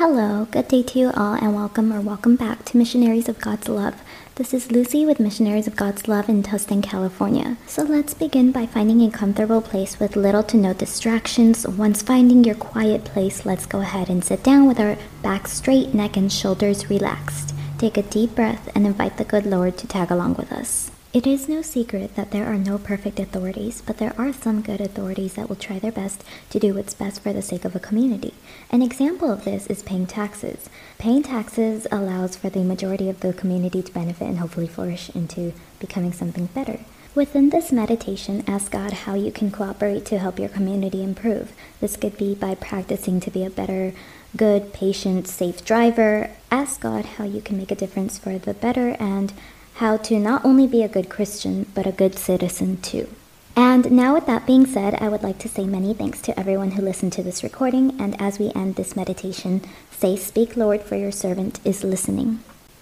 Hello, good day to you all, and welcome or welcome back to Missionaries of God's Love. This is Lucy with Missionaries of God's Love in Tustin, California. So let's begin by finding a comfortable place with little to no distractions. Once finding your quiet place, let's go ahead and sit down with our back straight, neck and shoulders relaxed. Take a deep breath and invite the good Lord to tag along with us. It is no secret that there are no perfect authorities, but there are some good authorities that will try their best to do what's best for the sake of a community. An example of this is paying taxes. Paying taxes allows for the majority of the community to benefit and hopefully flourish into becoming something better. Within this meditation, ask God how you can cooperate to help your community improve. This could be by practicing to be a better, good, patient, safe driver. Ask God how you can make a difference for the better and how to not only be a good Christian, but a good citizen too. And now, with that being said, I would like to say many thanks to everyone who listened to this recording. And as we end this meditation, say, Speak, Lord, for your servant is listening.